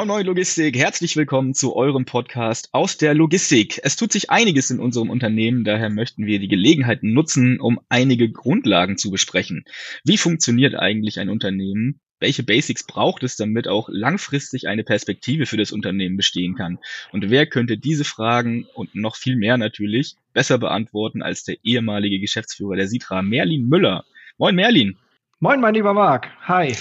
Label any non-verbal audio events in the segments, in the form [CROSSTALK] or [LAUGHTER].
Moin Moin Logistik, herzlich willkommen zu eurem Podcast aus der Logistik. Es tut sich einiges in unserem Unternehmen, daher möchten wir die Gelegenheit nutzen, um einige Grundlagen zu besprechen. Wie funktioniert eigentlich ein Unternehmen? Welche Basics braucht es, damit auch langfristig eine Perspektive für das Unternehmen bestehen kann? Und wer könnte diese Fragen und noch viel mehr natürlich besser beantworten als der ehemalige Geschäftsführer der Sitra, Merlin Müller? Moin Merlin. Moin mein lieber Marc. Hi.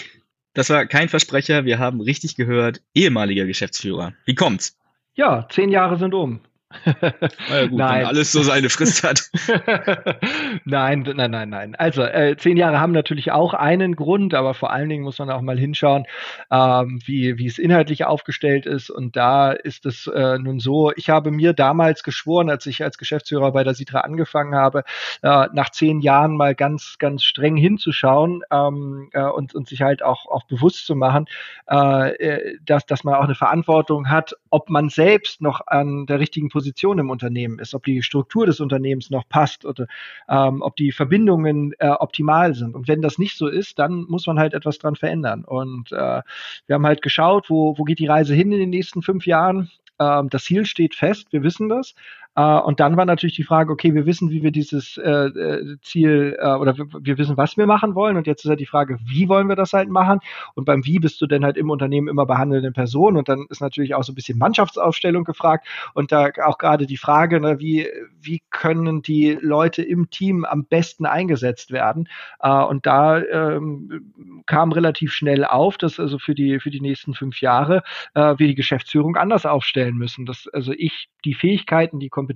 Das war kein Versprecher, wir haben richtig gehört, ehemaliger Geschäftsführer. Wie kommt's? Ja, zehn Jahre sind um. Na ja, gut, nein. wenn alles so seine Frist hat. [LAUGHS] nein, nein, nein, nein. Also äh, zehn Jahre haben natürlich auch einen Grund, aber vor allen Dingen muss man auch mal hinschauen, ähm, wie, wie es inhaltlich aufgestellt ist. Und da ist es äh, nun so, ich habe mir damals geschworen, als ich als Geschäftsführer bei der Sitra angefangen habe, äh, nach zehn Jahren mal ganz, ganz streng hinzuschauen ähm, äh, und, und sich halt auch, auch bewusst zu machen, äh, äh dass, dass man auch eine Verantwortung hat, ob man selbst noch an der richtigen Position Position im Unternehmen ist, ob die Struktur des Unternehmens noch passt oder ähm, ob die Verbindungen äh, optimal sind. Und wenn das nicht so ist, dann muss man halt etwas dran verändern. Und äh, wir haben halt geschaut, wo, wo geht die Reise hin in den nächsten fünf Jahren. Ähm, das Ziel steht fest, wir wissen das. Äh, und dann war natürlich die Frage, okay, wir wissen, wie wir dieses äh, äh Ziel oder wir, wissen, was wir machen wollen. Und jetzt ist halt die Frage, wie wollen wir das halt machen? Und beim Wie bist du denn halt im Unternehmen immer behandelnde Person. Und dann ist natürlich auch so ein bisschen Mannschaftsaufstellung gefragt. Und da auch gerade die Frage, ne, wie, wie können die Leute im Team am besten eingesetzt werden? Und da ähm, kam relativ schnell auf, dass also für die, für die nächsten fünf Jahre wir die Geschäftsführung anders aufstellen müssen. Dass also ich die Fähigkeiten, die Kompetenzen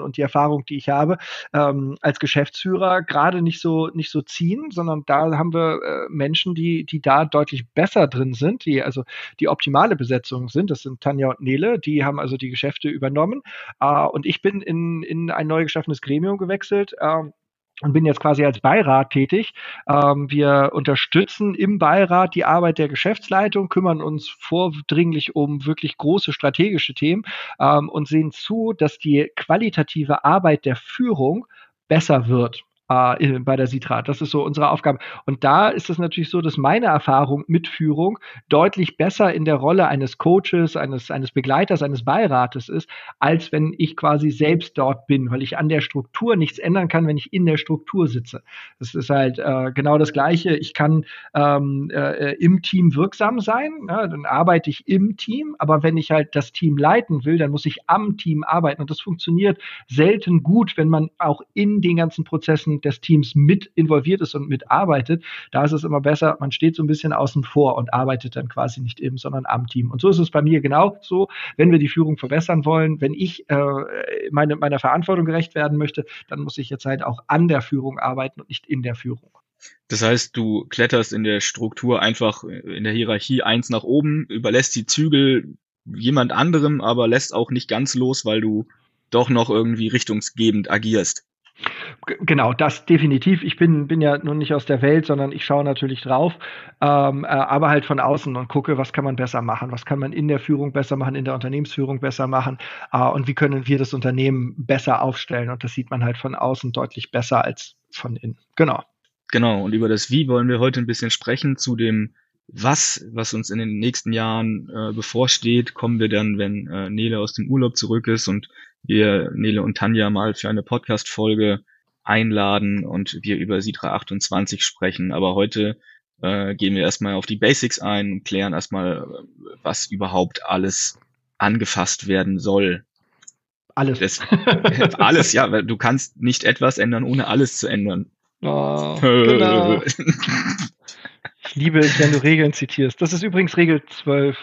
und die Erfahrung, die ich habe, ähm, als Geschäftsführer gerade nicht so nicht so ziehen, sondern da haben wir äh, Menschen, die die da deutlich besser drin sind, die also die optimale Besetzung sind. Das sind Tanja und Nele, die haben also die Geschäfte übernommen äh, und ich bin in in ein neu geschaffenes Gremium gewechselt. Äh, und bin jetzt quasi als Beirat tätig. Ähm, wir unterstützen im Beirat die Arbeit der Geschäftsleitung, kümmern uns vordringlich um wirklich große strategische Themen ähm, und sehen zu, dass die qualitative Arbeit der Führung besser wird äh, bei der Sitra. Das ist so unsere Aufgabe. Und da ist es natürlich so, dass meine Erfahrung mit Führung deutlich besser in der Rolle eines Coaches, eines, eines Begleiters, eines Beirates ist, als wenn ich quasi selbst dort bin, weil ich an der Struktur nichts ändern kann, wenn ich in der Struktur sitze. Das ist halt äh, genau das Gleiche. Ich kann ähm, äh, im Team wirksam sein, ja, dann arbeite ich im Team, aber wenn ich halt das Team leiten will, dann muss ich am Team arbeiten. Und das funktioniert selten gut, wenn man auch in den ganzen Prozessen des Teams mit involviert ist und mitarbeitet, da ist es immer besser, man steht so ein bisschen außen vor und arbeitet dann quasi nicht im, sondern am Team. Und so ist es bei mir genau so, wenn wir die Führung verbessern wollen, wenn ich äh, meine, meiner Verantwortung gerecht werden möchte, dann muss ich jetzt halt auch an der Führung arbeiten und nicht in der Führung. Das heißt, du kletterst in der Struktur einfach in der Hierarchie eins nach oben, überlässt die Zügel jemand anderem, aber lässt auch nicht ganz los, weil du doch noch irgendwie richtungsgebend agierst. Genau, das definitiv. Ich bin, bin ja nun nicht aus der Welt, sondern ich schaue natürlich drauf, ähm, äh, aber halt von außen und gucke, was kann man besser machen, was kann man in der Führung besser machen, in der Unternehmensführung besser machen äh, und wie können wir das Unternehmen besser aufstellen. Und das sieht man halt von außen deutlich besser als von innen. Genau. Genau, und über das Wie wollen wir heute ein bisschen sprechen. Zu dem Was, was uns in den nächsten Jahren äh, bevorsteht, kommen wir dann, wenn äh, Nele aus dem Urlaub zurück ist und wir Nele und Tanja mal für eine Podcast-Folge einladen und wir über Sidra 28 sprechen. Aber heute äh, gehen wir erstmal auf die Basics ein und klären erstmal, was überhaupt alles angefasst werden soll. Alles. Das, alles, ja, weil du kannst nicht etwas ändern, ohne alles zu ändern. Oh, [LAUGHS] genau. [LAUGHS] ich liebe es, wenn du Regeln zitierst. Das ist übrigens Regel 12.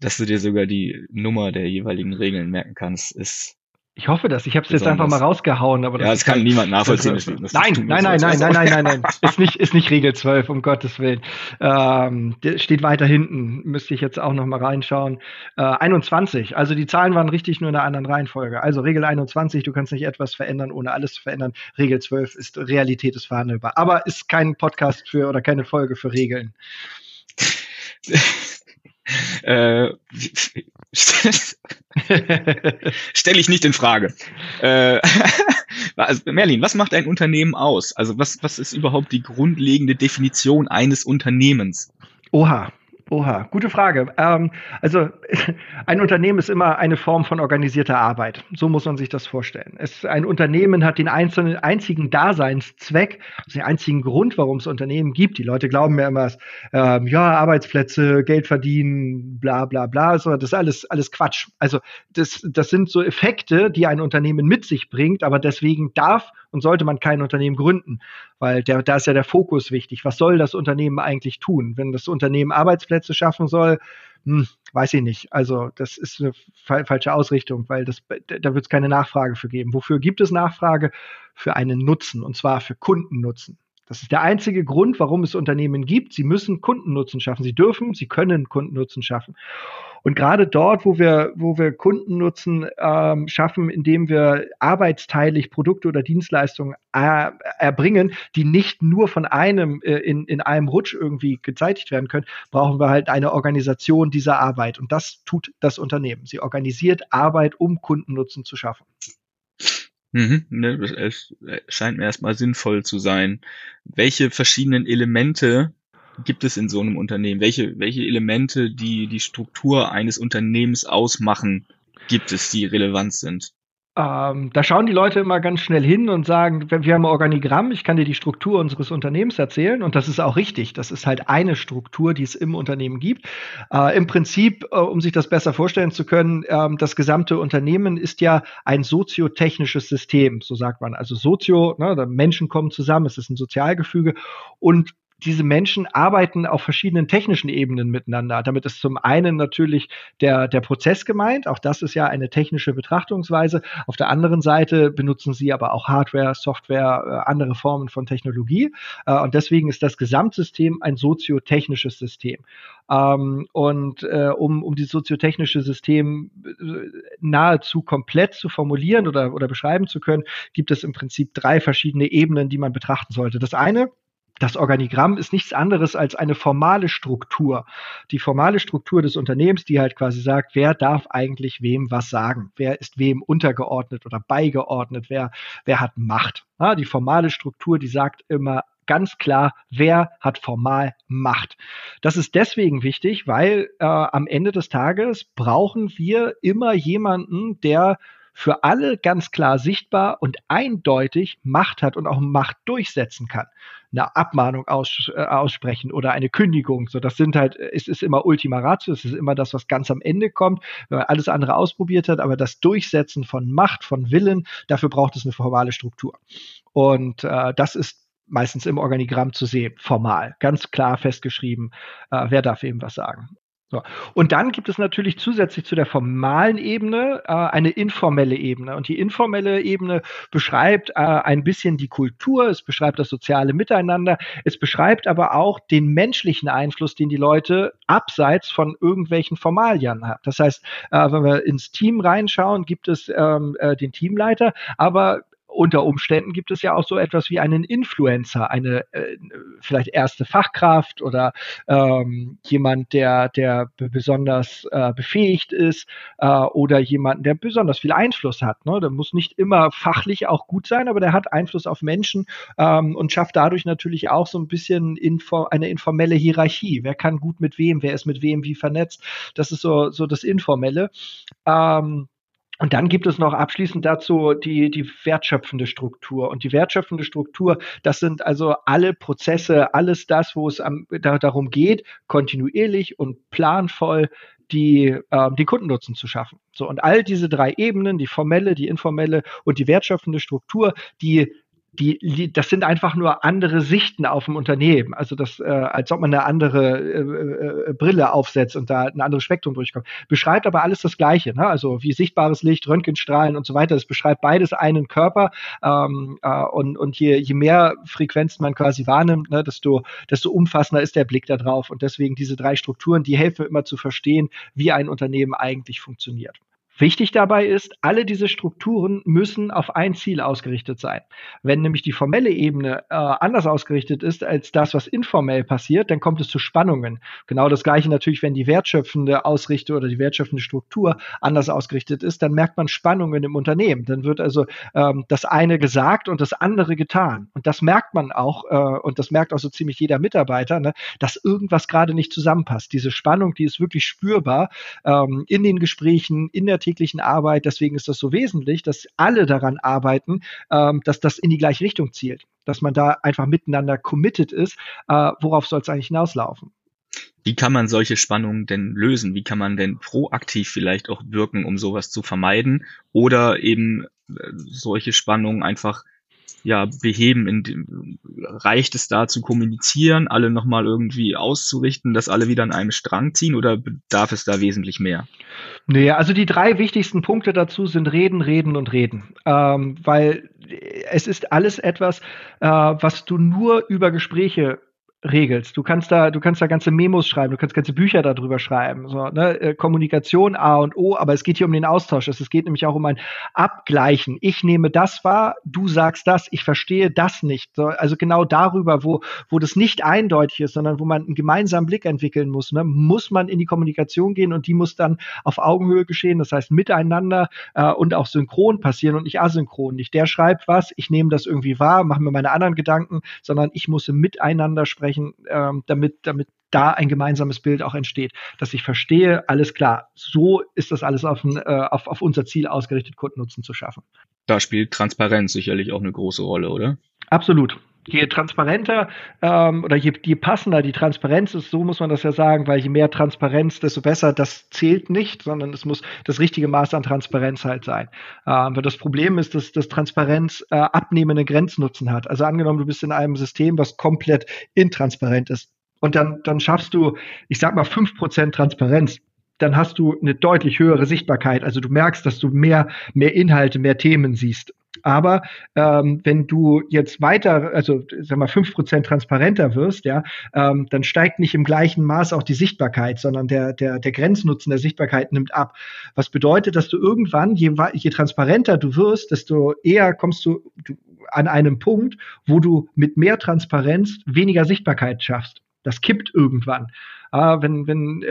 Dass du dir sogar die Nummer der jeweiligen Regeln merken kannst, ist ich hoffe das. Ich habe es jetzt einfach mal rausgehauen. Aber das ja, das kann niemand nachvollziehen. Das, das, nein, nein, nein, nein, nein, nein, nein, nein, Ist nicht, ist nicht Regel 12, um Gottes Willen. Ähm, steht weiter hinten. Müsste ich jetzt auch noch mal reinschauen. Äh, 21. Also die Zahlen waren richtig nur in einer anderen Reihenfolge. Also Regel 21, du kannst nicht etwas verändern, ohne alles zu verändern. Regel 12 ist Realität ist verhandelbar. Aber ist kein Podcast für oder keine Folge für Regeln. [LAUGHS] äh, [LAUGHS] [LAUGHS] Stelle ich nicht in Frage. Äh, [LAUGHS] also Merlin, was macht ein Unternehmen aus? Also was, was ist überhaupt die grundlegende Definition eines Unternehmens? Oha, Oha, gute Frage. Ähm, also [LAUGHS] ein Unternehmen ist immer eine Form von organisierter Arbeit. So muss man sich das vorstellen. Es, ein Unternehmen hat den einzelnen, einzigen Daseinszweck, also den einzigen Grund, warum es Unternehmen gibt. Die Leute glauben ja immer, ähm, ja, Arbeitsplätze, Geld verdienen, bla bla bla. So, das ist alles, alles Quatsch. Also das, das sind so Effekte, die ein Unternehmen mit sich bringt, aber deswegen darf und sollte man kein Unternehmen gründen, weil der, da ist ja der Fokus wichtig. Was soll das Unternehmen eigentlich tun? Wenn das Unternehmen Arbeitsplätze schaffen soll, hm, weiß ich nicht. Also das ist eine fa falsche Ausrichtung, weil das, da wird es keine Nachfrage für geben. Wofür gibt es Nachfrage? Für einen Nutzen und zwar für Kundennutzen. Das ist der einzige Grund, warum es Unternehmen gibt. Sie müssen Kundennutzen schaffen. Sie dürfen, sie können Kundennutzen schaffen. Und gerade dort, wo wir, wo wir Kundennutzen ähm, schaffen, indem wir arbeitsteilig Produkte oder Dienstleistungen er, erbringen, die nicht nur von einem äh, in, in einem Rutsch irgendwie gezeitigt werden können, brauchen wir halt eine Organisation dieser Arbeit. Und das tut das Unternehmen. Sie organisiert Arbeit, um Kundennutzen zu schaffen. Mhm, ne, es scheint mir erstmal sinnvoll zu sein. Welche verschiedenen Elemente gibt es in so einem Unternehmen? Welche, welche Elemente, die die Struktur eines Unternehmens ausmachen, gibt es, die relevant sind? Ähm, da schauen die Leute immer ganz schnell hin und sagen, wir haben ein Organigramm, ich kann dir die Struktur unseres Unternehmens erzählen und das ist auch richtig. Das ist halt eine Struktur, die es im Unternehmen gibt. Äh, Im Prinzip, äh, um sich das besser vorstellen zu können, äh, das gesamte Unternehmen ist ja ein soziotechnisches System, so sagt man. Also Sozio, ne, Menschen kommen zusammen, es ist ein Sozialgefüge und diese Menschen arbeiten auf verschiedenen technischen Ebenen miteinander. Damit ist zum einen natürlich der, der Prozess gemeint. Auch das ist ja eine technische Betrachtungsweise. Auf der anderen Seite benutzen sie aber auch Hardware, Software, äh, andere Formen von Technologie. Äh, und deswegen ist das Gesamtsystem ein soziotechnisches System. Ähm, und äh, um, um dieses soziotechnische System nahezu komplett zu formulieren oder, oder beschreiben zu können, gibt es im Prinzip drei verschiedene Ebenen, die man betrachten sollte. Das eine das Organigramm ist nichts anderes als eine formale Struktur. Die formale Struktur des Unternehmens, die halt quasi sagt, wer darf eigentlich wem was sagen? Wer ist wem untergeordnet oder beigeordnet? Wer, wer hat Macht? Ja, die formale Struktur, die sagt immer ganz klar, wer hat formal Macht. Das ist deswegen wichtig, weil äh, am Ende des Tages brauchen wir immer jemanden, der für alle ganz klar sichtbar und eindeutig Macht hat und auch Macht durchsetzen kann. Eine Abmahnung aus, äh, aussprechen oder eine Kündigung. So, das sind halt, es ist immer Ultima Ratio, es ist immer das, was ganz am Ende kommt, wenn man alles andere ausprobiert hat, aber das Durchsetzen von Macht, von Willen, dafür braucht es eine formale Struktur. Und äh, das ist meistens im Organigramm zu sehen, formal, ganz klar festgeschrieben, äh, wer darf eben was sagen. So. Und dann gibt es natürlich zusätzlich zu der formalen Ebene äh, eine informelle Ebene. Und die informelle Ebene beschreibt äh, ein bisschen die Kultur, es beschreibt das soziale Miteinander, es beschreibt aber auch den menschlichen Einfluss, den die Leute abseits von irgendwelchen Formalien haben. Das heißt, äh, wenn wir ins Team reinschauen, gibt es ähm, äh, den Teamleiter, aber unter Umständen gibt es ja auch so etwas wie einen Influencer, eine äh, vielleicht erste Fachkraft oder ähm, jemand, der, der besonders äh, befähigt ist äh, oder jemand, der besonders viel Einfluss hat. Ne? Der muss nicht immer fachlich auch gut sein, aber der hat Einfluss auf Menschen ähm, und schafft dadurch natürlich auch so ein bisschen info eine informelle Hierarchie. Wer kann gut mit wem, wer ist mit wem wie vernetzt? Das ist so, so das Informelle. Ähm, und dann gibt es noch abschließend dazu die, die wertschöpfende Struktur. Und die wertschöpfende Struktur, das sind also alle Prozesse, alles das, wo es am, da, darum geht, kontinuierlich und planvoll die, äh, die Kundennutzen zu schaffen. So, und all diese drei Ebenen, die formelle, die informelle und die wertschöpfende Struktur, die die, das sind einfach nur andere Sichten auf dem Unternehmen. Also das, äh, als ob man eine andere äh, äh, Brille aufsetzt und da ein anderes Spektrum durchkommt. Beschreibt aber alles das Gleiche. Ne? Also wie sichtbares Licht, Röntgenstrahlen und so weiter. Das beschreibt beides einen Körper. Ähm, äh, und und je, je mehr Frequenzen man quasi wahrnimmt, ne, desto, desto umfassender ist der Blick da drauf. Und deswegen diese drei Strukturen, die helfen immer zu verstehen, wie ein Unternehmen eigentlich funktioniert. Wichtig dabei ist, alle diese Strukturen müssen auf ein Ziel ausgerichtet sein. Wenn nämlich die formelle Ebene äh, anders ausgerichtet ist als das, was informell passiert, dann kommt es zu Spannungen. Genau das gleiche natürlich, wenn die wertschöpfende Ausrichtung oder die wertschöpfende Struktur anders ausgerichtet ist, dann merkt man Spannungen im Unternehmen. Dann wird also ähm, das eine gesagt und das andere getan. Und das merkt man auch, äh, und das merkt auch so ziemlich jeder Mitarbeiter, ne, dass irgendwas gerade nicht zusammenpasst. Diese Spannung, die ist wirklich spürbar ähm, in den Gesprächen, in der täglichen Arbeit. Deswegen ist das so wesentlich, dass alle daran arbeiten, ähm, dass das in die gleiche Richtung zielt. Dass man da einfach miteinander committed ist. Äh, worauf soll es eigentlich hinauslaufen? Wie kann man solche Spannungen denn lösen? Wie kann man denn proaktiv vielleicht auch wirken, um sowas zu vermeiden? Oder eben äh, solche Spannungen einfach ja, beheben? In reicht es da zu kommunizieren, alle nochmal irgendwie auszurichten, dass alle wieder an einem Strang ziehen oder bedarf es da wesentlich mehr? Nee, also die drei wichtigsten Punkte dazu sind Reden, Reden und Reden. Ähm, weil es ist alles etwas, äh, was du nur über Gespräche regelst. Du kannst da, du kannst da ganze Memos schreiben, du kannst ganze Bücher darüber schreiben. So, ne? Äh, Kommunikation A und O, aber es geht hier um den Austausch. Es geht nämlich auch um ein Abgleichen. Ich nehme das wahr, du sagst das, ich verstehe das nicht. So, also genau darüber, wo, wo das nicht eindeutig ist, sondern wo man einen gemeinsamen Blick entwickeln muss, ne? muss man in die Kommunikation gehen und die muss dann auf Augenhöhe geschehen, das heißt miteinander äh, und auch synchron passieren und nicht asynchron. Nicht der schreibt was, ich nehme das irgendwie wahr, mache mir meine anderen Gedanken, sondern ich muss Miteinander sprechen sprechen, ähm, damit, damit da ein gemeinsames Bild auch entsteht, dass ich verstehe, alles klar, so ist das alles auf, ein, äh, auf, auf unser Ziel ausgerichtet, Kundennutzen zu schaffen. Da spielt Transparenz sicherlich auch eine große Rolle, oder? Absolut je transparenter ähm, oder je, je passender die Transparenz ist, so muss man das ja sagen, weil je mehr Transparenz, desto besser, das zählt nicht, sondern es muss das richtige Maß an Transparenz halt sein. Ähm, weil das Problem ist, dass, dass Transparenz äh, abnehmende Grenznutzen hat. Also angenommen, du bist in einem System, was komplett intransparent ist. Und dann, dann schaffst du, ich sag mal, fünf Prozent Transparenz dann hast du eine deutlich höhere Sichtbarkeit. Also du merkst, dass du mehr, mehr Inhalte, mehr Themen siehst. Aber ähm, wenn du jetzt weiter, also sag mal, fünf Prozent transparenter wirst, ja, ähm, dann steigt nicht im gleichen Maß auch die Sichtbarkeit, sondern der, der, der Grenznutzen der Sichtbarkeit nimmt ab. Was bedeutet, dass du irgendwann, je, je transparenter du wirst, desto eher kommst du, du an einem Punkt, wo du mit mehr Transparenz weniger Sichtbarkeit schaffst. Das kippt irgendwann. Ah, wenn, wenn, äh,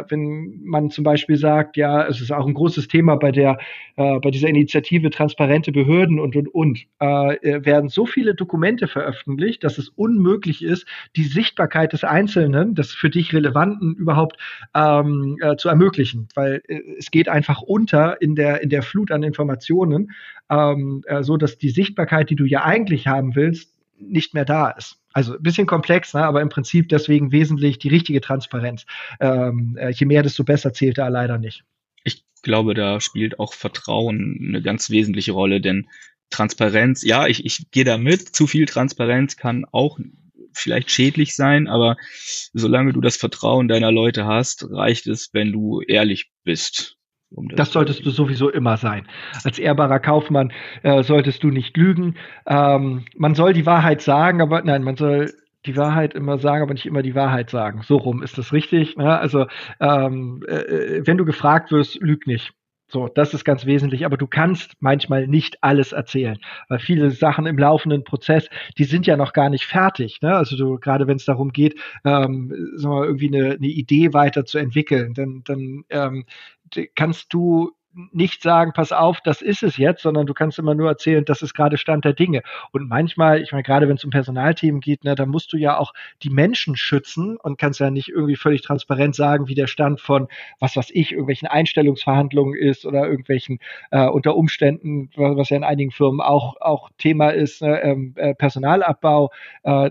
äh, wenn man zum Beispiel sagt, ja, es ist auch ein großes Thema bei der, äh, bei dieser Initiative transparente Behörden und und und, äh, äh, werden so viele Dokumente veröffentlicht, dass es unmöglich ist, die Sichtbarkeit des Einzelnen, des für dich Relevanten überhaupt ähm, äh, zu ermöglichen, weil es geht einfach unter in der in der Flut an Informationen, ähm, äh, so dass die Sichtbarkeit, die du ja eigentlich haben willst, nicht mehr da ist. Also ein bisschen komplex, ne, aber im Prinzip deswegen wesentlich die richtige Transparenz. Ähm, äh, je mehr, desto besser zählt da leider nicht. Ich glaube, da spielt auch Vertrauen eine ganz wesentliche Rolle, denn Transparenz, ja, ich, ich gehe da mit, zu viel Transparenz kann auch vielleicht schädlich sein, aber solange du das Vertrauen deiner Leute hast, reicht es, wenn du ehrlich bist. Um das, das solltest du sowieso immer sein. Als ehrbarer Kaufmann äh, solltest du nicht lügen. Ähm, man soll die Wahrheit sagen, aber nein, man soll die Wahrheit immer sagen, aber nicht immer die Wahrheit sagen. So rum ist das richtig. Ne? Also ähm, äh, wenn du gefragt wirst, lüg nicht. So, das ist ganz wesentlich. Aber du kannst manchmal nicht alles erzählen, weil viele Sachen im laufenden Prozess, die sind ja noch gar nicht fertig. Ne? Also du, gerade wenn es darum geht, ähm, sagen wir, irgendwie eine, eine Idee weiterzuentwickeln, dann, dann ähm, kannst du nicht sagen, pass auf, das ist es jetzt, sondern du kannst immer nur erzählen, das ist gerade Stand der Dinge. Und manchmal, ich meine, gerade wenn es um Personalthemen geht, ne, da musst du ja auch die Menschen schützen und kannst ja nicht irgendwie völlig transparent sagen, wie der Stand von, was weiß ich, irgendwelchen Einstellungsverhandlungen ist oder irgendwelchen äh, unter Umständen, was ja in einigen Firmen auch, auch Thema ist, ne, ähm, äh, Personalabbau. Äh,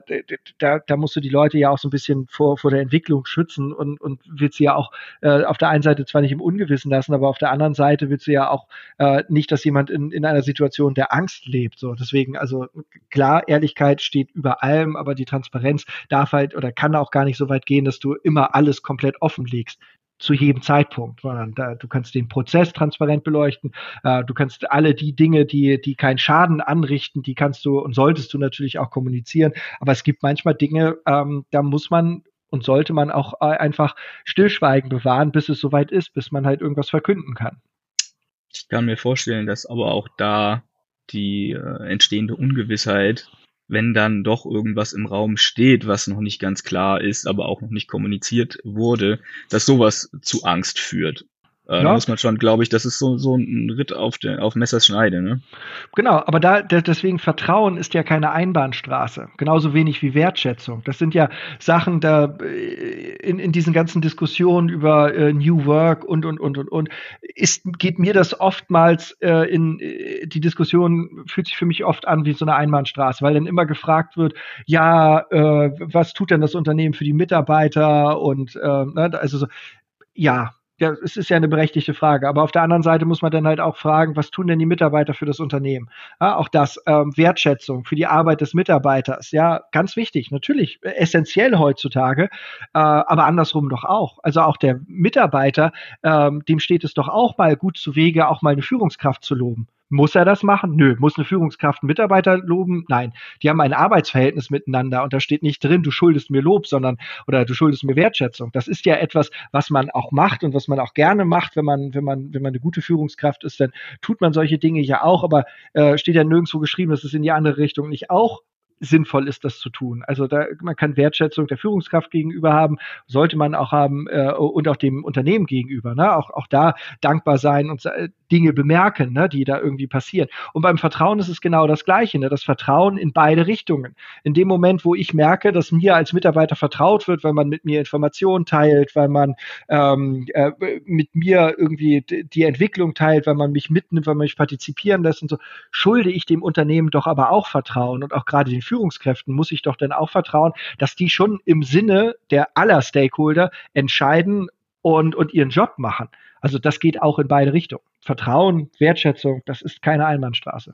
da, da musst du die Leute ja auch so ein bisschen vor, vor der Entwicklung schützen und, und willst sie ja auch äh, auf der einen Seite zwar nicht im Ungewissen lassen, aber auf der anderen Seite Seite willst du ja auch äh, nicht, dass jemand in, in einer Situation der Angst lebt. So, deswegen, also klar, Ehrlichkeit steht über allem, aber die Transparenz darf halt oder kann auch gar nicht so weit gehen, dass du immer alles komplett offenlegst zu jedem Zeitpunkt, sondern da, du kannst den Prozess transparent beleuchten, äh, du kannst alle die Dinge, die, die keinen Schaden anrichten, die kannst du und solltest du natürlich auch kommunizieren, aber es gibt manchmal Dinge, ähm, da muss man und sollte man auch äh, einfach Stillschweigen bewahren, bis es soweit ist, bis man halt irgendwas verkünden kann. Ich kann mir vorstellen, dass aber auch da die äh, entstehende Ungewissheit, wenn dann doch irgendwas im Raum steht, was noch nicht ganz klar ist, aber auch noch nicht kommuniziert wurde, dass sowas zu Angst führt. Äh, ja. Muss man schon, glaube ich, das ist so, so ein Ritt auf, der, auf Messers Schneide. Ne? Genau, aber da deswegen Vertrauen ist ja keine Einbahnstraße. Genauso wenig wie Wertschätzung. Das sind ja Sachen, da äh, in, in diesen ganzen Diskussionen über äh, New Work und, und, und, und, und, ist, geht mir das oftmals äh, in, äh, die Diskussion fühlt sich für mich oft an wie so eine Einbahnstraße, weil dann immer gefragt wird, ja, äh, was tut denn das Unternehmen für die Mitarbeiter und, ne, also so, ja, ja, es ist ja eine berechtigte Frage. Aber auf der anderen Seite muss man dann halt auch fragen, was tun denn die Mitarbeiter für das Unternehmen? Ja, auch das, ähm, Wertschätzung für die Arbeit des Mitarbeiters. Ja, ganz wichtig, natürlich essentiell heutzutage, äh, aber andersrum doch auch. Also auch der Mitarbeiter, ähm, dem steht es doch auch mal gut zu Wege, auch mal eine Führungskraft zu loben. Muss er das machen? Nö. Muss eine Führungskraft einen Mitarbeiter loben? Nein. Die haben ein Arbeitsverhältnis miteinander und da steht nicht drin, du schuldest mir Lob, sondern oder du schuldest mir Wertschätzung. Das ist ja etwas, was man auch macht und was man auch gerne macht, wenn man, wenn man, wenn man eine gute Führungskraft ist, dann tut man solche Dinge ja auch, aber äh, steht ja nirgendwo geschrieben, dass es in die andere Richtung nicht auch sinnvoll ist, das zu tun. Also da, man kann Wertschätzung der Führungskraft gegenüber haben, sollte man auch haben äh, und auch dem Unternehmen gegenüber. Ne? Auch, auch da dankbar sein und äh, Dinge bemerken, ne, die da irgendwie passieren. Und beim Vertrauen ist es genau das Gleiche. Ne? Das Vertrauen in beide Richtungen. In dem Moment, wo ich merke, dass mir als Mitarbeiter vertraut wird, weil man mit mir Informationen teilt, weil man ähm, äh, mit mir irgendwie die Entwicklung teilt, weil man mich mitnimmt, weil man mich partizipieren lässt und so, schulde ich dem Unternehmen doch aber auch Vertrauen und auch gerade den Führungskräften muss ich doch dann auch vertrauen, dass die schon im Sinne der aller Stakeholder entscheiden und, und ihren Job machen. Also das geht auch in beide Richtungen. Vertrauen, Wertschätzung, das ist keine Einbahnstraße.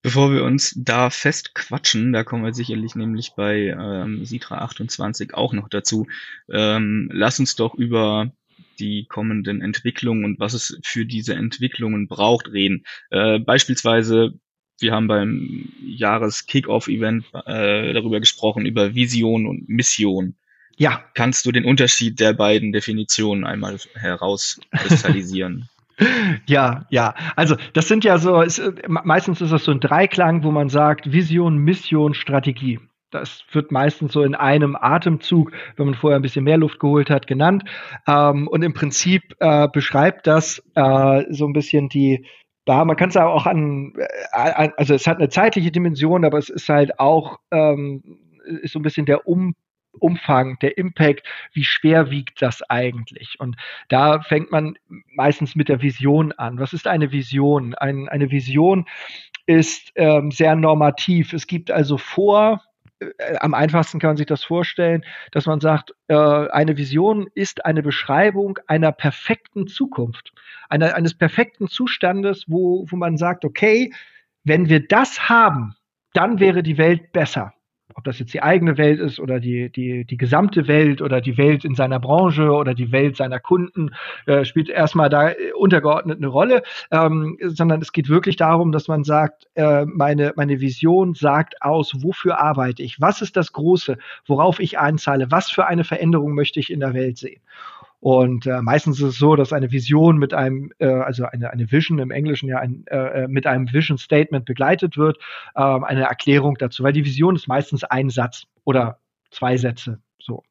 Bevor wir uns da fest quatschen, da kommen wir sicherlich nämlich bei ähm, Sitra 28 auch noch dazu, ähm, lass uns doch über die kommenden Entwicklungen und was es für diese Entwicklungen braucht reden. Äh, beispielsweise wir haben beim Jahres-Kickoff-Event äh, darüber gesprochen, über Vision und Mission. Ja. Kannst du den Unterschied der beiden Definitionen einmal herauskristallisieren? [LAUGHS] ja, ja. Also das sind ja so, es, meistens ist das so ein Dreiklang, wo man sagt Vision, Mission, Strategie. Das wird meistens so in einem Atemzug, wenn man vorher ein bisschen mehr Luft geholt hat, genannt. Ähm, und im Prinzip äh, beschreibt das äh, so ein bisschen die, da, man kann es auch an, äh, also es hat eine zeitliche Dimension, aber es ist halt auch ähm, ist so ein bisschen der um, Umfang, der Impact, wie schwer wiegt das eigentlich? Und da fängt man meistens mit der Vision an. Was ist eine Vision? Ein, eine Vision ist ähm, sehr normativ. Es gibt also vor, am einfachsten kann man sich das vorstellen, dass man sagt, äh, eine Vision ist eine Beschreibung einer perfekten Zukunft, einer, eines perfekten Zustandes, wo, wo man sagt, okay, wenn wir das haben, dann wäre die Welt besser ob das jetzt die eigene Welt ist oder die, die, die gesamte Welt oder die Welt in seiner Branche oder die Welt seiner Kunden, äh, spielt erstmal da untergeordnet eine Rolle, ähm, sondern es geht wirklich darum, dass man sagt, äh, meine, meine Vision sagt aus, wofür arbeite ich, was ist das Große, worauf ich einzahle, was für eine Veränderung möchte ich in der Welt sehen. Und äh, meistens ist es so, dass eine Vision mit einem, äh, also eine, eine Vision im Englischen ja ein, äh, äh mit einem Vision Statement begleitet wird, äh, eine Erklärung dazu, weil die Vision ist meistens ein Satz oder zwei Sätze. So.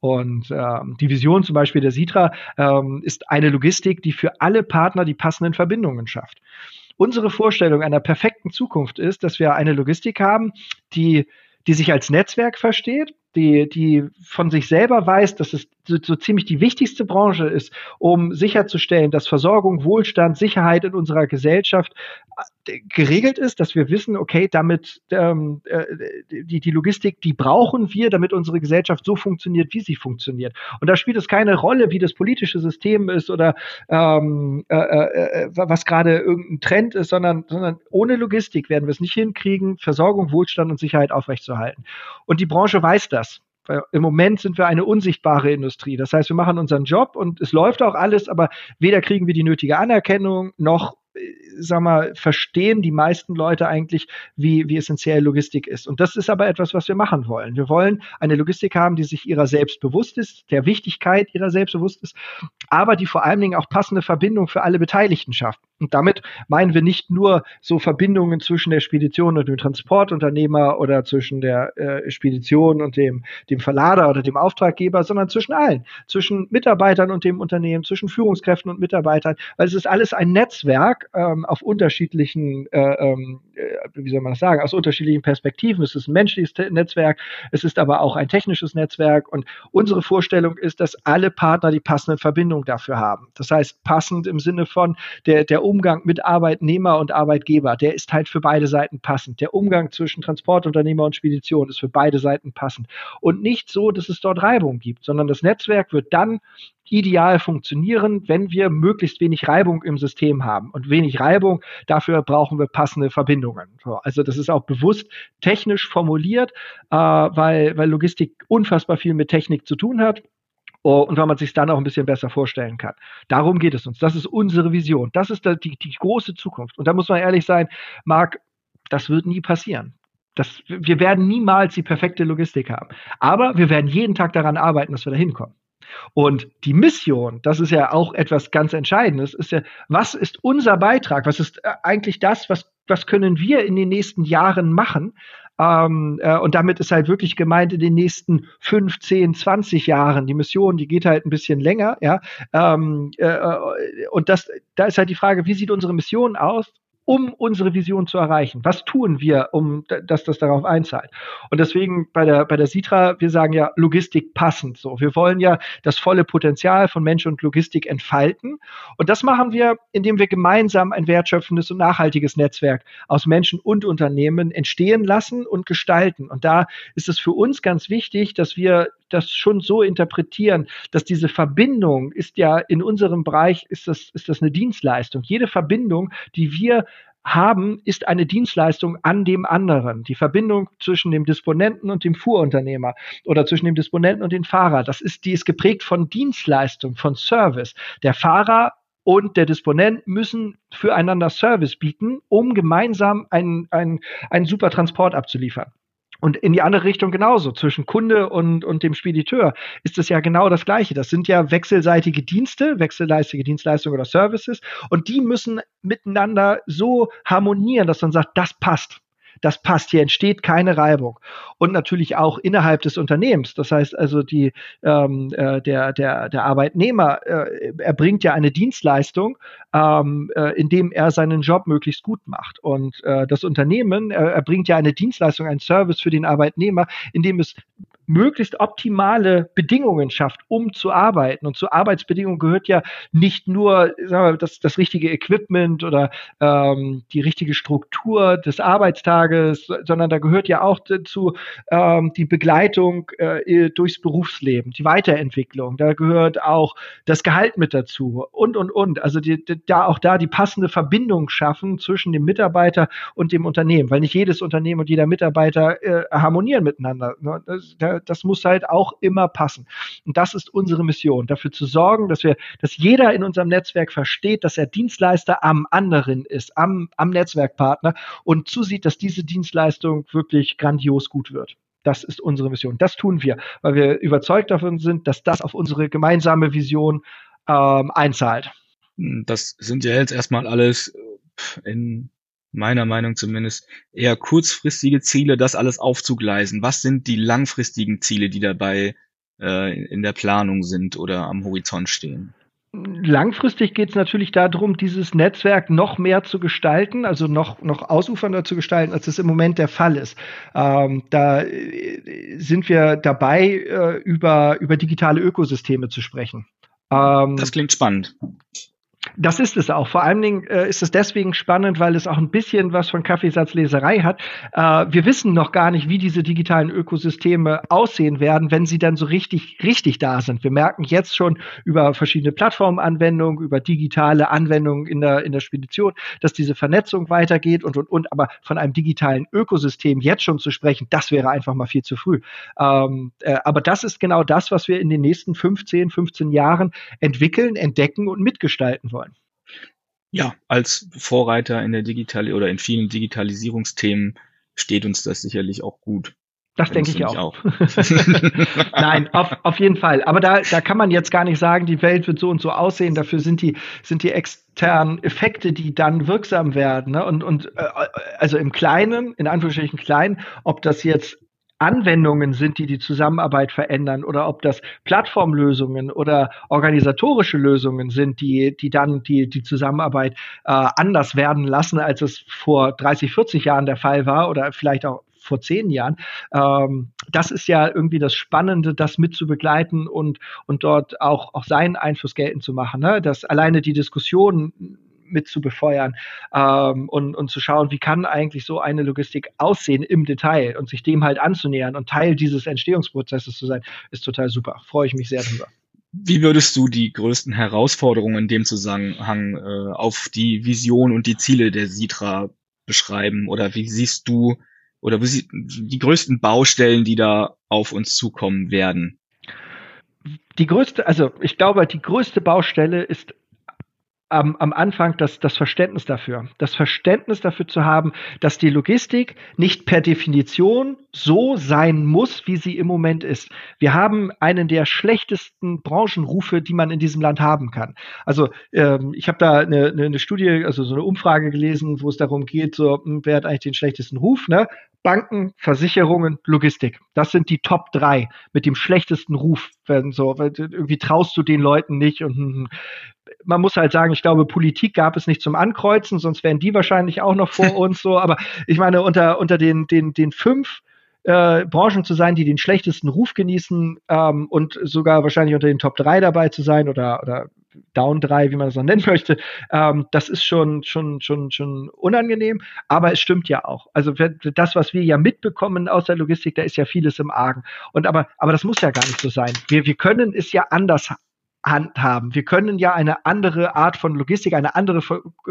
Und ähm, die Vision zum Beispiel der Sitra ähm, ist eine Logistik, die für alle Partner die passenden Verbindungen schafft. Unsere Vorstellung einer perfekten Zukunft ist, dass wir eine Logistik haben, die, die sich als Netzwerk versteht, die, die von sich selber weiß, dass es so, ziemlich die wichtigste Branche ist, um sicherzustellen, dass Versorgung, Wohlstand, Sicherheit in unserer Gesellschaft äh, geregelt ist, dass wir wissen, okay, damit ähm, äh, die, die Logistik, die brauchen wir, damit unsere Gesellschaft so funktioniert, wie sie funktioniert. Und da spielt es keine Rolle, wie das politische System ist oder ähm, äh, äh, äh was gerade irgendein Trend ist, sondern, sondern ohne Logistik werden wir es nicht hinkriegen, Versorgung, Wohlstand und Sicherheit aufrechtzuerhalten. Und die Branche weiß das. Im Moment sind wir eine unsichtbare Industrie. Das heißt, wir machen unseren Job und es läuft auch alles, aber weder kriegen wir die nötige Anerkennung noch sag mal, verstehen die meisten Leute eigentlich, wie, wie essentiell Logistik ist. Und das ist aber etwas, was wir machen wollen. Wir wollen eine Logistik haben, die sich ihrer selbst bewusst ist, der Wichtigkeit ihrer selbst bewusst ist, aber die vor allen Dingen auch passende Verbindung für alle Beteiligten schafft. Und damit meinen wir nicht nur so Verbindungen zwischen der Spedition und dem Transportunternehmer oder zwischen der äh, Spedition und dem, dem Verlader oder dem Auftraggeber, sondern zwischen allen, zwischen Mitarbeitern und dem Unternehmen, zwischen Führungskräften und Mitarbeitern, weil es ist alles ein Netzwerk ähm, auf unterschiedlichen, äh, ähm, äh, wie soll man das sagen, aus unterschiedlichen Perspektiven. Es ist ein menschliches Netzwerk, es ist aber auch ein technisches Netzwerk und unsere Vorstellung ist, dass alle Partner die passenden Verbindungen dafür haben. Das heißt, passend im Sinne von der, der Umgang mit Arbeitnehmer und Arbeitgeber, der ist halt für beide Seiten passend. Der Umgang zwischen Transportunternehmer und Spedition ist für beide Seiten passend. Und nicht so, dass es dort Reibung gibt, sondern das Netzwerk wird dann ideal funktionieren, wenn wir möglichst wenig Reibung im System haben. Und wenig Reibung, dafür brauchen wir passende Verbindungen. So, also das ist auch bewusst technisch formuliert, äh, weil, weil Logistik unfassbar viel mit Technik zu tun hat. Oh, und weil man sich dann auch ein bisschen besser vorstellen kann. Darum geht es uns. Das ist unsere Vision. Das ist die, die große Zukunft. Und da muss man ehrlich sein, Marc, das wird nie passieren. Das, wir werden niemals die perfekte Logistik haben. Aber wir werden jeden Tag daran arbeiten, dass wir da hinkommen. Und die Mission, das ist ja auch etwas ganz Entscheidendes, ist ja, was ist unser Beitrag? Was ist äh, eigentlich das, was, was können wir in den nächsten Jahren machen, ähm, äh, und damit ist halt wirklich gemeint in den nächsten 15, 20 Jahren. Die Mission, die geht halt ein bisschen länger, ja. Ähm, äh, und das, da ist halt die Frage, wie sieht unsere Mission aus? Um unsere Vision zu erreichen? Was tun wir, um dass das darauf einzahlt? Und deswegen bei der, bei der Sitra, wir sagen ja Logistik passend so. Wir wollen ja das volle Potenzial von Mensch und Logistik entfalten. Und das machen wir, indem wir gemeinsam ein wertschöpfendes und nachhaltiges Netzwerk aus Menschen und Unternehmen entstehen lassen und gestalten. Und da ist es für uns ganz wichtig, dass wir das schon so interpretieren, dass diese Verbindung ist ja in unserem Bereich, ist das, ist das eine Dienstleistung. Jede Verbindung, die wir haben, ist eine Dienstleistung an dem anderen. Die Verbindung zwischen dem Disponenten und dem Fuhrunternehmer oder zwischen dem Disponenten und dem Fahrer, das ist, die ist geprägt von Dienstleistung, von Service. Der Fahrer und der Disponent müssen füreinander Service bieten, um gemeinsam einen, einen, einen super Transport abzuliefern. Und in die andere Richtung genauso. Zwischen Kunde und, und dem Spediteur ist es ja genau das Gleiche. Das sind ja wechselseitige Dienste, wechselseitige Dienstleistungen oder Services. Und die müssen miteinander so harmonieren, dass man sagt, das passt das passt, hier entsteht keine Reibung. Und natürlich auch innerhalb des Unternehmens. Das heißt also, die, ähm, äh, der, der, der Arbeitnehmer äh, erbringt ja eine Dienstleistung, ähm, äh, indem er seinen Job möglichst gut macht. Und äh, das Unternehmen äh, erbringt ja eine Dienstleistung, einen Service für den Arbeitnehmer, indem es möglichst optimale Bedingungen schafft, um zu arbeiten. Und zu Arbeitsbedingungen gehört ja nicht nur wir, das, das richtige Equipment oder ähm, die richtige Struktur des Arbeitstages, sondern da gehört ja auch dazu ähm, die Begleitung äh, durchs Berufsleben, die Weiterentwicklung. Da gehört auch das Gehalt mit dazu und, und, und. Also die, die, da auch da die passende Verbindung schaffen zwischen dem Mitarbeiter und dem Unternehmen, weil nicht jedes Unternehmen und jeder Mitarbeiter äh, harmonieren miteinander. Ne? Das, da das muss halt auch immer passen. Und das ist unsere Mission, dafür zu sorgen, dass wir, dass jeder in unserem Netzwerk versteht, dass er Dienstleister am anderen ist, am, am Netzwerkpartner und zusieht, dass diese Dienstleistung wirklich grandios gut wird. Das ist unsere Mission. Das tun wir, weil wir überzeugt davon sind, dass das auf unsere gemeinsame Vision ähm, einzahlt. Das sind ja jetzt erstmal alles in meiner Meinung zumindest, eher kurzfristige Ziele, das alles aufzugleisen. Was sind die langfristigen Ziele, die dabei äh, in der Planung sind oder am Horizont stehen? Langfristig geht es natürlich darum, dieses Netzwerk noch mehr zu gestalten, also noch, noch ausufernder zu gestalten, als es im Moment der Fall ist. Ähm, da äh, sind wir dabei, äh, über, über digitale Ökosysteme zu sprechen. Ähm, das klingt spannend. Das ist es auch. Vor allen Dingen äh, ist es deswegen spannend, weil es auch ein bisschen was von Kaffeesatzleserei hat. Äh, wir wissen noch gar nicht, wie diese digitalen Ökosysteme aussehen werden, wenn sie dann so richtig, richtig da sind. Wir merken jetzt schon über verschiedene Plattformanwendungen, über digitale Anwendungen in der, in der Spedition, dass diese Vernetzung weitergeht und, und, und. Aber von einem digitalen Ökosystem jetzt schon zu sprechen, das wäre einfach mal viel zu früh. Ähm, äh, aber das ist genau das, was wir in den nächsten 15, 15 Jahren entwickeln, entdecken und mitgestalten wollen. Ja, als Vorreiter in der Digital oder in vielen Digitalisierungsthemen steht uns das sicherlich auch gut. Das denke ich auch. [LAUGHS] auch. Nein, auf, auf jeden Fall. Aber da, da kann man jetzt gar nicht sagen, die Welt wird so und so aussehen. Dafür sind die, sind die externen Effekte, die dann wirksam werden. Ne? Und, und äh, also im Kleinen, in Anführungsstrichen klein, ob das jetzt Anwendungen sind, die die Zusammenarbeit verändern oder ob das Plattformlösungen oder organisatorische Lösungen sind, die, die dann die, die Zusammenarbeit äh, anders werden lassen, als es vor 30, 40 Jahren der Fall war oder vielleicht auch vor zehn Jahren. Ähm, das ist ja irgendwie das Spannende, das mit zu begleiten und, und dort auch, auch seinen Einfluss geltend zu machen. Ne? Dass alleine die Diskussion mit zu befeuern ähm, und, und zu schauen, wie kann eigentlich so eine Logistik aussehen im Detail und sich dem halt anzunähern und Teil dieses Entstehungsprozesses zu sein, ist total super. Freue ich mich sehr drüber. Wie würdest du die größten Herausforderungen in dem Zusammenhang äh, auf die Vision und die Ziele der Sitra beschreiben? Oder wie siehst du oder wie sie, die größten Baustellen, die da auf uns zukommen werden? Die größte, also ich glaube, die größte Baustelle ist am, am Anfang das, das Verständnis dafür. Das Verständnis dafür zu haben, dass die Logistik nicht per Definition so sein muss, wie sie im Moment ist. Wir haben einen der schlechtesten Branchenrufe, die man in diesem Land haben kann. Also ähm, ich habe da eine, eine, eine Studie, also so eine Umfrage gelesen, wo es darum geht, so hm, wer hat eigentlich den schlechtesten Ruf? Ne? Banken, Versicherungen, Logistik. Das sind die Top drei mit dem schlechtesten Ruf. Wenn so, irgendwie traust du den Leuten nicht und hm, hm. man muss halt sagen, ich glaube, Politik gab es nicht zum Ankreuzen, sonst wären die wahrscheinlich auch noch vor [LAUGHS] uns so. Aber ich meine, unter, unter den, den, den fünf äh, Branchen zu sein, die den schlechtesten Ruf genießen ähm, und sogar wahrscheinlich unter den Top 3 dabei zu sein oder, oder Down 3, wie man das noch nennen [LAUGHS] möchte, ähm, das ist schon, schon, schon, schon unangenehm, aber es stimmt ja auch. Also das, was wir ja mitbekommen aus der Logistik, da ist ja vieles im Argen. Und aber, aber das muss ja gar nicht so sein. Wir, wir können es ja anders handhaben. Wir können ja eine andere Art von Logistik, eine andere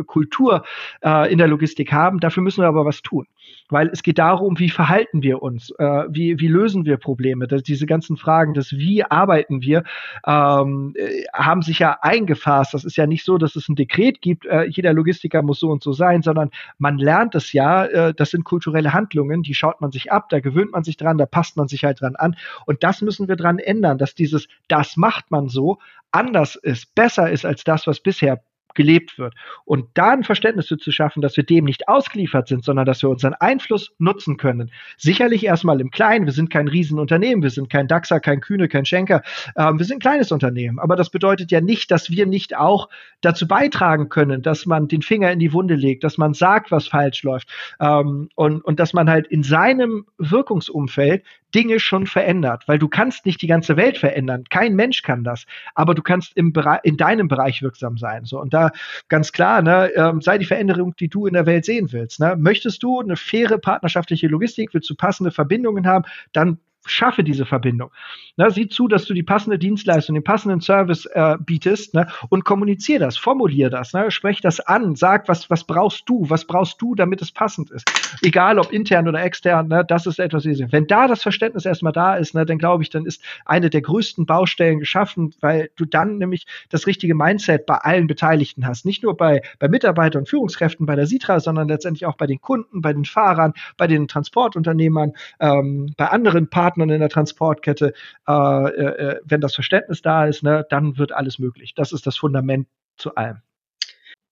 Kultur äh, in der Logistik haben. Dafür müssen wir aber was tun. Weil es geht darum, wie verhalten wir uns, äh, wie, wie lösen wir Probleme. Das, diese ganzen Fragen, das wie arbeiten wir, ähm, äh, haben sich ja eingefasst. Das ist ja nicht so, dass es ein Dekret gibt, äh, jeder Logistiker muss so und so sein, sondern man lernt es ja, äh, das sind kulturelle Handlungen, die schaut man sich ab, da gewöhnt man sich dran, da passt man sich halt dran an. Und das müssen wir dran ändern, dass dieses, das macht man so, anders ist, besser ist als das, was bisher gelebt wird. Und da ein Verständnis zu schaffen, dass wir dem nicht ausgeliefert sind, sondern dass wir unseren Einfluss nutzen können. Sicherlich erstmal im Kleinen. Wir sind kein Riesenunternehmen. Wir sind kein DAXer, kein Kühne, kein Schenker. Ähm, wir sind ein kleines Unternehmen. Aber das bedeutet ja nicht, dass wir nicht auch dazu beitragen können, dass man den Finger in die Wunde legt, dass man sagt, was falsch läuft. Ähm, und, und dass man halt in seinem Wirkungsumfeld Dinge schon verändert, weil du kannst nicht die ganze Welt verändern. Kein Mensch kann das, aber du kannst im Bereich, in deinem Bereich wirksam sein. So und da ganz klar, ne, ähm, sei die Veränderung, die du in der Welt sehen willst. Ne? Möchtest du eine faire partnerschaftliche Logistik, willst du passende Verbindungen haben, dann schaffe diese Verbindung. Ne, sieh zu, dass du die passende Dienstleistung, den passenden Service äh, bietest ne, und kommunizier das, formulier das, ne, sprech das an, sag, was, was brauchst du, was brauchst du, damit es passend ist. Egal ob intern oder extern, ne, das ist etwas wesentlich. Wenn da das Verständnis erstmal da ist, ne, dann glaube ich, dann ist eine der größten Baustellen geschaffen, weil du dann nämlich das richtige Mindset bei allen Beteiligten hast. Nicht nur bei, bei Mitarbeitern und Führungskräften bei der Sitra, sondern letztendlich auch bei den Kunden, bei den Fahrern, bei den Transportunternehmern, ähm, bei anderen Partnern in der Transportkette, wenn das Verständnis da ist, ne, dann wird alles möglich. Das ist das Fundament zu allem.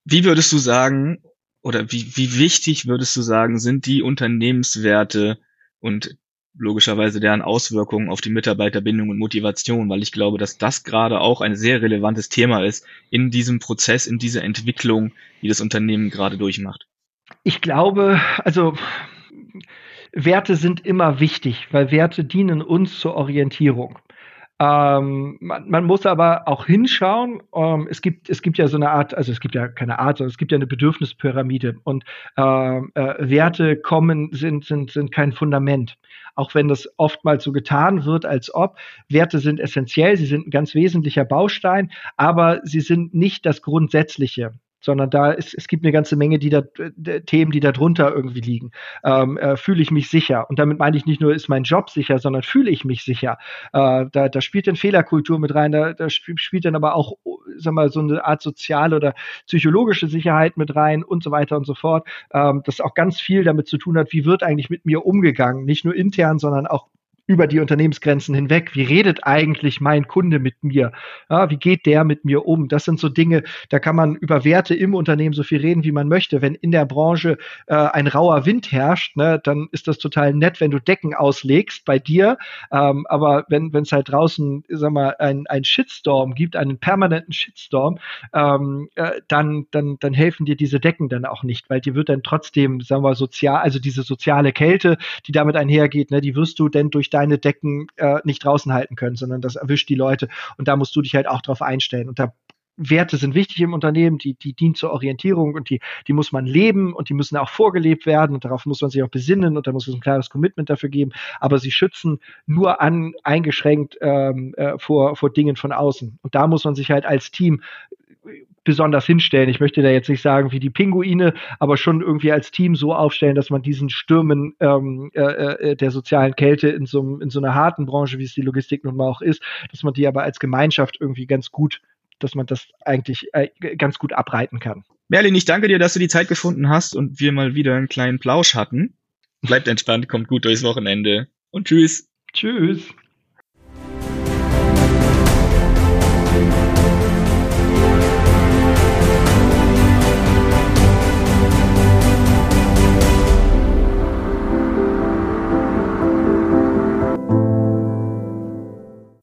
Wie würdest du sagen, oder wie, wie wichtig würdest du sagen, sind die Unternehmenswerte und logischerweise deren Auswirkungen auf die Mitarbeiterbindung und Motivation, weil ich glaube, dass das gerade auch ein sehr relevantes Thema ist in diesem Prozess, in dieser Entwicklung, die das Unternehmen gerade durchmacht. Ich glaube, also Werte sind immer wichtig, weil Werte dienen uns zur Orientierung. Ähm, man, man, muss aber auch hinschauen. Ähm, es, gibt, es gibt ja so eine Art, also es gibt ja keine Art, sondern es gibt ja eine Bedürfnispyramide. Und ähm, äh, Werte kommen, sind, sind, sind kein Fundament. Auch wenn das oftmals so getan wird, als ob Werte sind essentiell, sie sind ein ganz wesentlicher Baustein, aber sie sind nicht das Grundsätzliche sondern da ist, es gibt eine ganze Menge die da, Themen, die da drunter irgendwie liegen. Ähm, äh, fühle ich mich sicher? Und damit meine ich nicht nur, ist mein Job sicher, sondern fühle ich mich sicher? Äh, da, da spielt dann Fehlerkultur mit rein, da, da spielt dann aber auch sag mal, so eine Art soziale oder psychologische Sicherheit mit rein und so weiter und so fort. Ähm, das auch ganz viel damit zu tun hat, wie wird eigentlich mit mir umgegangen, nicht nur intern, sondern auch über die Unternehmensgrenzen hinweg. Wie redet eigentlich mein Kunde mit mir? Ja, wie geht der mit mir um? Das sind so Dinge, da kann man über Werte im Unternehmen so viel reden, wie man möchte. Wenn in der Branche äh, ein rauer Wind herrscht, ne, dann ist das total nett, wenn du Decken auslegst bei dir. Ähm, aber wenn es halt draußen, sag mal, ein, ein Shitstorm gibt, einen permanenten Shitstorm, ähm, äh, dann, dann, dann helfen dir diese Decken dann auch nicht, weil die wird dann trotzdem, sagen wir, sozial, also diese soziale Kälte, die damit einhergeht, ne, die wirst du denn durch deine Decken äh, nicht draußen halten können, sondern das erwischt die Leute. Und da musst du dich halt auch drauf einstellen. Und da Werte sind wichtig im Unternehmen, die, die dienen zur Orientierung und die, die muss man leben und die müssen auch vorgelebt werden und darauf muss man sich auch besinnen und da muss es ein klares Commitment dafür geben. Aber sie schützen nur an, eingeschränkt ähm, äh, vor, vor Dingen von außen. Und da muss man sich halt als Team besonders hinstellen. Ich möchte da jetzt nicht sagen wie die Pinguine, aber schon irgendwie als Team so aufstellen, dass man diesen Stürmen ähm, äh, äh, der sozialen Kälte in so, in so einer harten Branche, wie es die Logistik nun mal auch ist, dass man die aber als Gemeinschaft irgendwie ganz gut, dass man das eigentlich äh, ganz gut abreiten kann. Merlin, ich danke dir, dass du die Zeit gefunden hast und wir mal wieder einen kleinen Plausch hatten. Bleibt entspannt, kommt gut durchs Wochenende und tschüss. Tschüss.